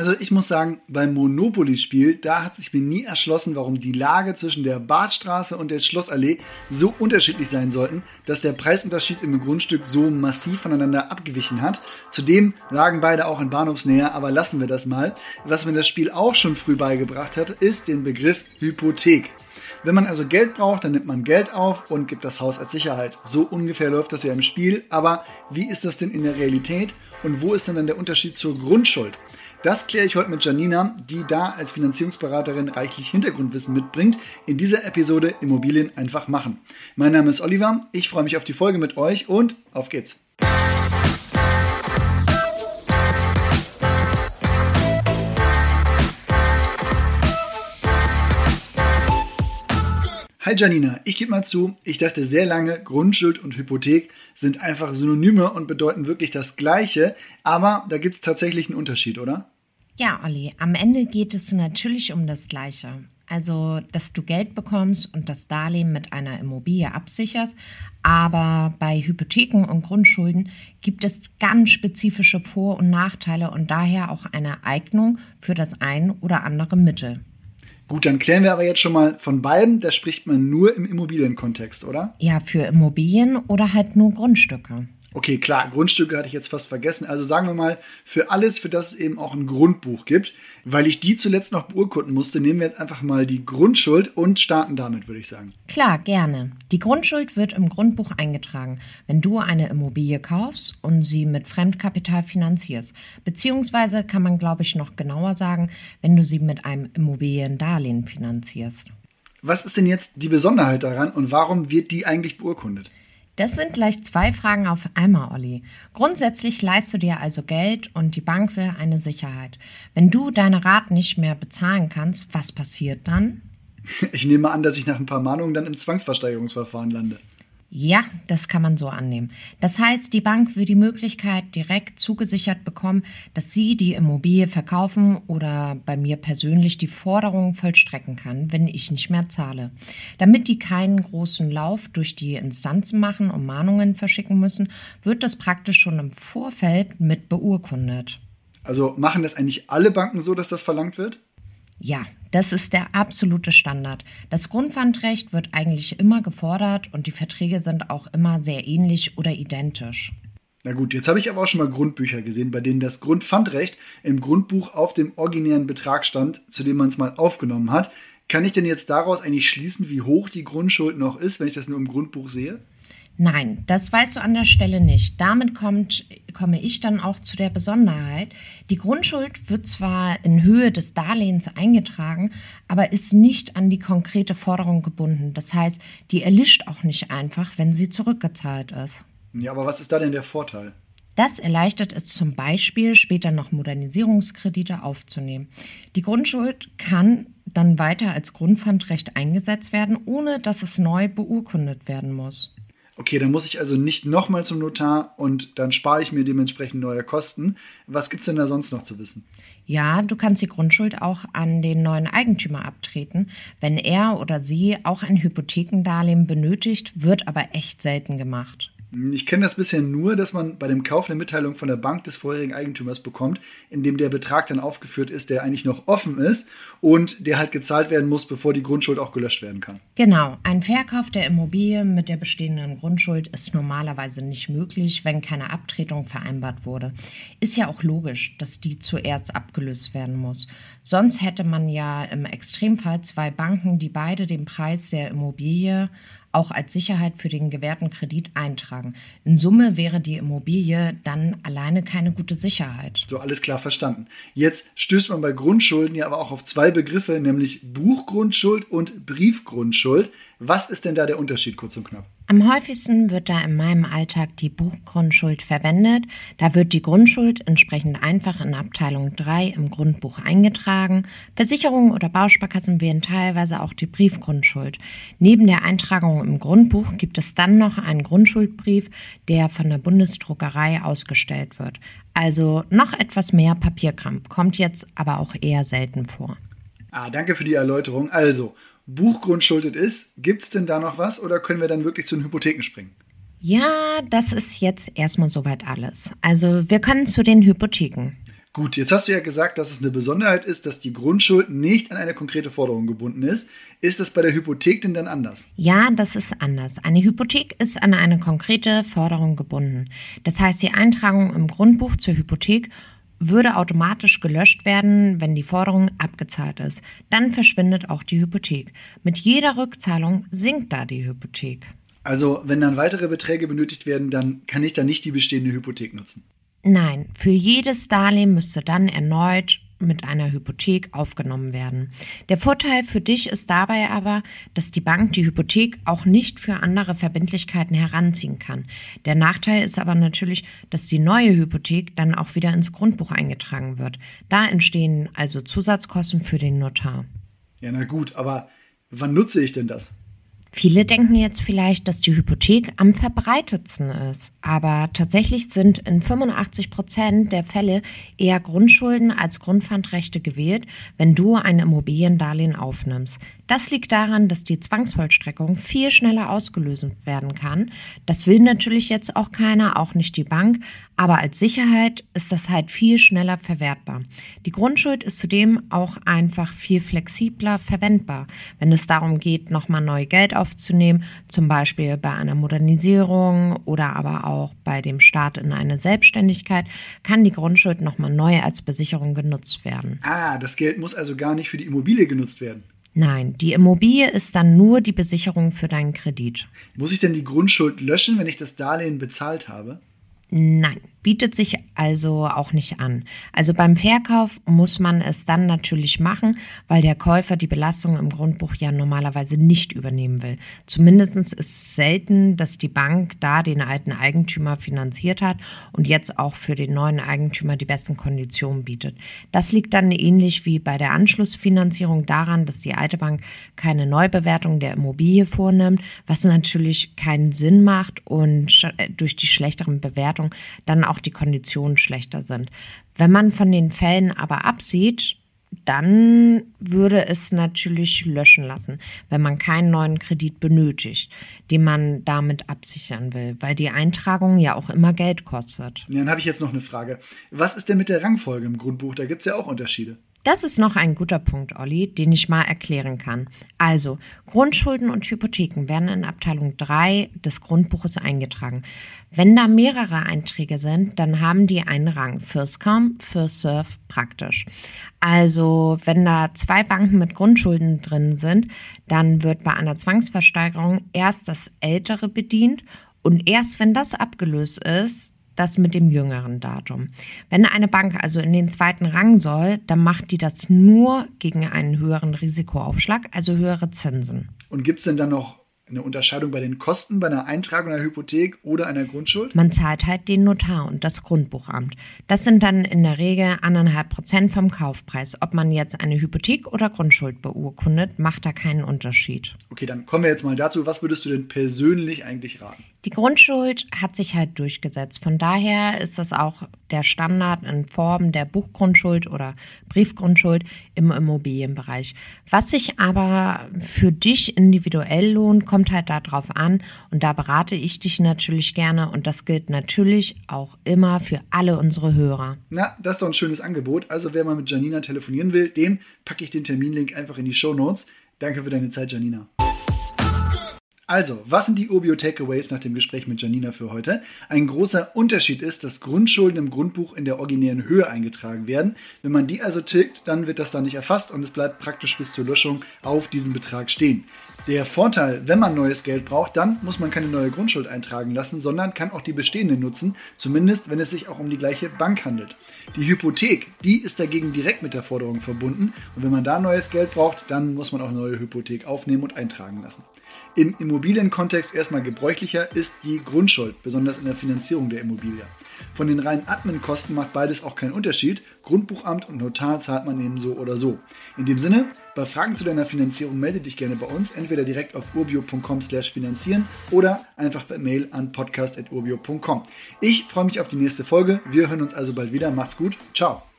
Also ich muss sagen, beim Monopoly-Spiel, da hat sich mir nie erschlossen, warum die Lage zwischen der Badstraße und der Schlossallee so unterschiedlich sein sollten, dass der Preisunterschied im Grundstück so massiv voneinander abgewichen hat. Zudem lagen beide auch in Bahnhofsnähe, aber lassen wir das mal. Was mir das Spiel auch schon früh beigebracht hat, ist den Begriff Hypothek. Wenn man also Geld braucht, dann nimmt man Geld auf und gibt das Haus als Sicherheit. So ungefähr läuft das ja im Spiel. Aber wie ist das denn in der Realität? Und wo ist denn dann der Unterschied zur Grundschuld? Das kläre ich heute mit Janina, die da als Finanzierungsberaterin reichlich Hintergrundwissen mitbringt. In dieser Episode Immobilien einfach machen. Mein Name ist Oliver, ich freue mich auf die Folge mit euch und auf geht's. Hi Janina, ich gebe mal zu, ich dachte sehr lange, Grundschuld und Hypothek sind einfach Synonyme und bedeuten wirklich das Gleiche, aber da gibt es tatsächlich einen Unterschied, oder? Ja, Olli, am Ende geht es natürlich um das Gleiche. Also, dass du Geld bekommst und das Darlehen mit einer Immobilie absicherst. Aber bei Hypotheken und Grundschulden gibt es ganz spezifische Vor- und Nachteile und daher auch eine Eignung für das ein oder andere Mittel. Gut, dann klären wir aber jetzt schon mal von beiden, da spricht man nur im Immobilienkontext, oder? Ja, für Immobilien oder halt nur Grundstücke. Okay, klar, Grundstücke hatte ich jetzt fast vergessen. Also sagen wir mal, für alles, für das es eben auch ein Grundbuch gibt. Weil ich die zuletzt noch beurkunden musste, nehmen wir jetzt einfach mal die Grundschuld und starten damit, würde ich sagen. Klar, gerne. Die Grundschuld wird im Grundbuch eingetragen, wenn du eine Immobilie kaufst und sie mit Fremdkapital finanzierst. Beziehungsweise kann man, glaube ich, noch genauer sagen, wenn du sie mit einem Immobiliendarlehen finanzierst. Was ist denn jetzt die Besonderheit daran und warum wird die eigentlich beurkundet? Das sind gleich zwei Fragen auf einmal, Olli. Grundsätzlich leist du dir also Geld und die Bank will eine Sicherheit. Wenn du deine Raten nicht mehr bezahlen kannst, was passiert dann? Ich nehme an, dass ich nach ein paar Mahnungen dann im Zwangsversteigerungsverfahren lande. Ja, das kann man so annehmen. Das heißt, die Bank will die Möglichkeit direkt zugesichert bekommen, dass sie die Immobilie verkaufen oder bei mir persönlich die Forderung vollstrecken kann, wenn ich nicht mehr zahle. Damit die keinen großen Lauf durch die Instanzen machen und Mahnungen verschicken müssen, wird das praktisch schon im Vorfeld mit beurkundet. Also machen das eigentlich alle Banken so, dass das verlangt wird? Ja, das ist der absolute Standard. Das Grundpfandrecht wird eigentlich immer gefordert und die Verträge sind auch immer sehr ähnlich oder identisch. Na gut, jetzt habe ich aber auch schon mal Grundbücher gesehen, bei denen das Grundpfandrecht im Grundbuch auf dem originären Betrag stand, zu dem man es mal aufgenommen hat. Kann ich denn jetzt daraus eigentlich schließen, wie hoch die Grundschuld noch ist, wenn ich das nur im Grundbuch sehe? Nein, das weißt du an der Stelle nicht. Damit kommt, komme ich dann auch zu der Besonderheit. Die Grundschuld wird zwar in Höhe des Darlehens eingetragen, aber ist nicht an die konkrete Forderung gebunden. Das heißt, die erlischt auch nicht einfach, wenn sie zurückgezahlt ist. Ja, aber was ist da denn der Vorteil? Das erleichtert es zum Beispiel, später noch Modernisierungskredite aufzunehmen. Die Grundschuld kann dann weiter als Grundpfandrecht eingesetzt werden, ohne dass es neu beurkundet werden muss. Okay, dann muss ich also nicht nochmal zum Notar und dann spare ich mir dementsprechend neue Kosten. Was gibt es denn da sonst noch zu wissen? Ja, du kannst die Grundschuld auch an den neuen Eigentümer abtreten, wenn er oder sie auch ein Hypothekendarlehen benötigt, wird aber echt selten gemacht. Ich kenne das bisher nur, dass man bei dem Kauf eine Mitteilung von der Bank des vorherigen Eigentümers bekommt, in dem der Betrag dann aufgeführt ist, der eigentlich noch offen ist und der halt gezahlt werden muss, bevor die Grundschuld auch gelöscht werden kann. Genau, ein Verkauf der Immobilie mit der bestehenden Grundschuld ist normalerweise nicht möglich, wenn keine Abtretung vereinbart wurde. Ist ja auch logisch, dass die zuerst abgelöst werden muss. Sonst hätte man ja im Extremfall zwei Banken, die beide den Preis der Immobilie auch als Sicherheit für den gewährten Kredit eintragen. In Summe wäre die Immobilie dann alleine keine gute Sicherheit. So, alles klar verstanden. Jetzt stößt man bei Grundschulden ja aber auch auf zwei Begriffe, nämlich Buchgrundschuld und Briefgrundschuld. Was ist denn da der Unterschied, kurz und knapp? Am häufigsten wird da in meinem Alltag die Buchgrundschuld verwendet. Da wird die Grundschuld entsprechend einfach in Abteilung 3 im Grundbuch eingetragen. Versicherungen oder Bausparkassen wählen teilweise auch die Briefgrundschuld. Neben der Eintragung im Grundbuch gibt es dann noch einen Grundschuldbrief, der von der Bundesdruckerei ausgestellt wird. Also noch etwas mehr Papierkram, kommt jetzt aber auch eher selten vor. Ah, danke für die Erläuterung. Also, buchgrundschuldet ist, gibt es denn da noch was oder können wir dann wirklich zu den Hypotheken springen? Ja, das ist jetzt erstmal soweit alles. Also wir können zu den Hypotheken. Gut, jetzt hast du ja gesagt, dass es eine Besonderheit ist, dass die Grundschuld nicht an eine konkrete Forderung gebunden ist. Ist das bei der Hypothek denn dann anders? Ja, das ist anders. Eine Hypothek ist an eine konkrete Forderung gebunden. Das heißt, die Eintragung im Grundbuch zur Hypothek würde automatisch gelöscht werden, wenn die Forderung abgezahlt ist. Dann verschwindet auch die Hypothek. Mit jeder Rückzahlung sinkt da die Hypothek. Also, wenn dann weitere Beträge benötigt werden, dann kann ich da nicht die bestehende Hypothek nutzen. Nein, für jedes Darlehen müsste dann erneut mit einer Hypothek aufgenommen werden. Der Vorteil für dich ist dabei aber, dass die Bank die Hypothek auch nicht für andere Verbindlichkeiten heranziehen kann. Der Nachteil ist aber natürlich, dass die neue Hypothek dann auch wieder ins Grundbuch eingetragen wird. Da entstehen also Zusatzkosten für den Notar. Ja, na gut, aber wann nutze ich denn das? Viele denken jetzt vielleicht, dass die Hypothek am verbreitetsten ist, aber tatsächlich sind in 85 Prozent der Fälle eher Grundschulden als Grundpfandrechte gewählt, wenn du ein Immobiliendarlehen aufnimmst. Das liegt daran, dass die Zwangsvollstreckung viel schneller ausgelöst werden kann. Das will natürlich jetzt auch keiner, auch nicht die Bank, aber als Sicherheit ist das halt viel schneller verwertbar. Die Grundschuld ist zudem auch einfach viel flexibler verwendbar. Wenn es darum geht, nochmal neu Geld aufzunehmen, zum Beispiel bei einer Modernisierung oder aber auch bei dem Start in eine Selbstständigkeit, kann die Grundschuld nochmal neu als Besicherung genutzt werden. Ah, das Geld muss also gar nicht für die Immobilie genutzt werden. Nein, die Immobilie ist dann nur die Besicherung für deinen Kredit. Muss ich denn die Grundschuld löschen, wenn ich das Darlehen bezahlt habe? Nein, bietet sich also auch nicht an. Also beim Verkauf muss man es dann natürlich machen, weil der Käufer die Belastung im Grundbuch ja normalerweise nicht übernehmen will. Zumindest ist es selten, dass die Bank da den alten Eigentümer finanziert hat und jetzt auch für den neuen Eigentümer die besten Konditionen bietet. Das liegt dann ähnlich wie bei der Anschlussfinanzierung daran, dass die alte Bank keine Neubewertung der Immobilie vornimmt, was natürlich keinen Sinn macht und durch die schlechteren Bewertungen dann auch die Konditionen schlechter sind. Wenn man von den Fällen aber absieht, dann würde es natürlich löschen lassen, wenn man keinen neuen Kredit benötigt, den man damit absichern will, weil die Eintragung ja auch immer Geld kostet. Dann habe ich jetzt noch eine Frage. Was ist denn mit der Rangfolge im Grundbuch? Da gibt es ja auch Unterschiede. Das ist noch ein guter Punkt, Olli, den ich mal erklären kann. Also, Grundschulden und Hypotheken werden in Abteilung 3 des Grundbuches eingetragen. Wenn da mehrere Einträge sind, dann haben die einen Rang. First come, first serve praktisch. Also, wenn da zwei Banken mit Grundschulden drin sind, dann wird bei einer Zwangsversteigerung erst das ältere bedient und erst wenn das abgelöst ist, das mit dem jüngeren Datum. Wenn eine Bank also in den zweiten Rang soll, dann macht die das nur gegen einen höheren Risikoaufschlag, also höhere Zinsen. Und gibt es denn dann noch eine Unterscheidung bei den Kosten bei einer Eintragung einer Hypothek oder einer Grundschuld? Man zahlt halt den Notar und das Grundbuchamt. Das sind dann in der Regel anderthalb Prozent vom Kaufpreis. Ob man jetzt eine Hypothek oder Grundschuld beurkundet, macht da keinen Unterschied. Okay, dann kommen wir jetzt mal dazu. Was würdest du denn persönlich eigentlich raten? Die Grundschuld hat sich halt durchgesetzt. Von daher ist das auch der Standard in Form der Buchgrundschuld oder Briefgrundschuld im Immobilienbereich. Was sich aber für dich individuell lohnt, kommt halt darauf an und da berate ich dich natürlich gerne und das gilt natürlich auch immer für alle unsere Hörer. Na, das ist doch ein schönes Angebot. Also wer mal mit Janina telefonieren will, dem packe ich den Terminlink einfach in die Show Notes. Danke für deine Zeit, Janina. Also, was sind die Urbio Takeaways nach dem Gespräch mit Janina für heute? Ein großer Unterschied ist, dass Grundschulden im Grundbuch in der originären Höhe eingetragen werden. Wenn man die also tilgt, dann wird das da nicht erfasst und es bleibt praktisch bis zur Löschung auf diesem Betrag stehen. Der Vorteil, wenn man neues Geld braucht, dann muss man keine neue Grundschuld eintragen lassen, sondern kann auch die bestehende nutzen, zumindest wenn es sich auch um die gleiche Bank handelt. Die Hypothek, die ist dagegen direkt mit der Forderung verbunden und wenn man da neues Geld braucht, dann muss man auch neue Hypothek aufnehmen und eintragen lassen. Im Immobilienkontext erstmal gebräuchlicher ist die Grundschuld, besonders in der Finanzierung der Immobilie. Von den reinen Adminkosten macht beides auch keinen Unterschied. Grundbuchamt und Notar zahlt man eben so oder so. In dem Sinne, bei Fragen zu deiner Finanzierung melde dich gerne bei uns, entweder direkt auf urbio.com/finanzieren oder einfach per Mail an podcast@urbio.com. Ich freue mich auf die nächste Folge. Wir hören uns also bald wieder. Macht's gut. Ciao.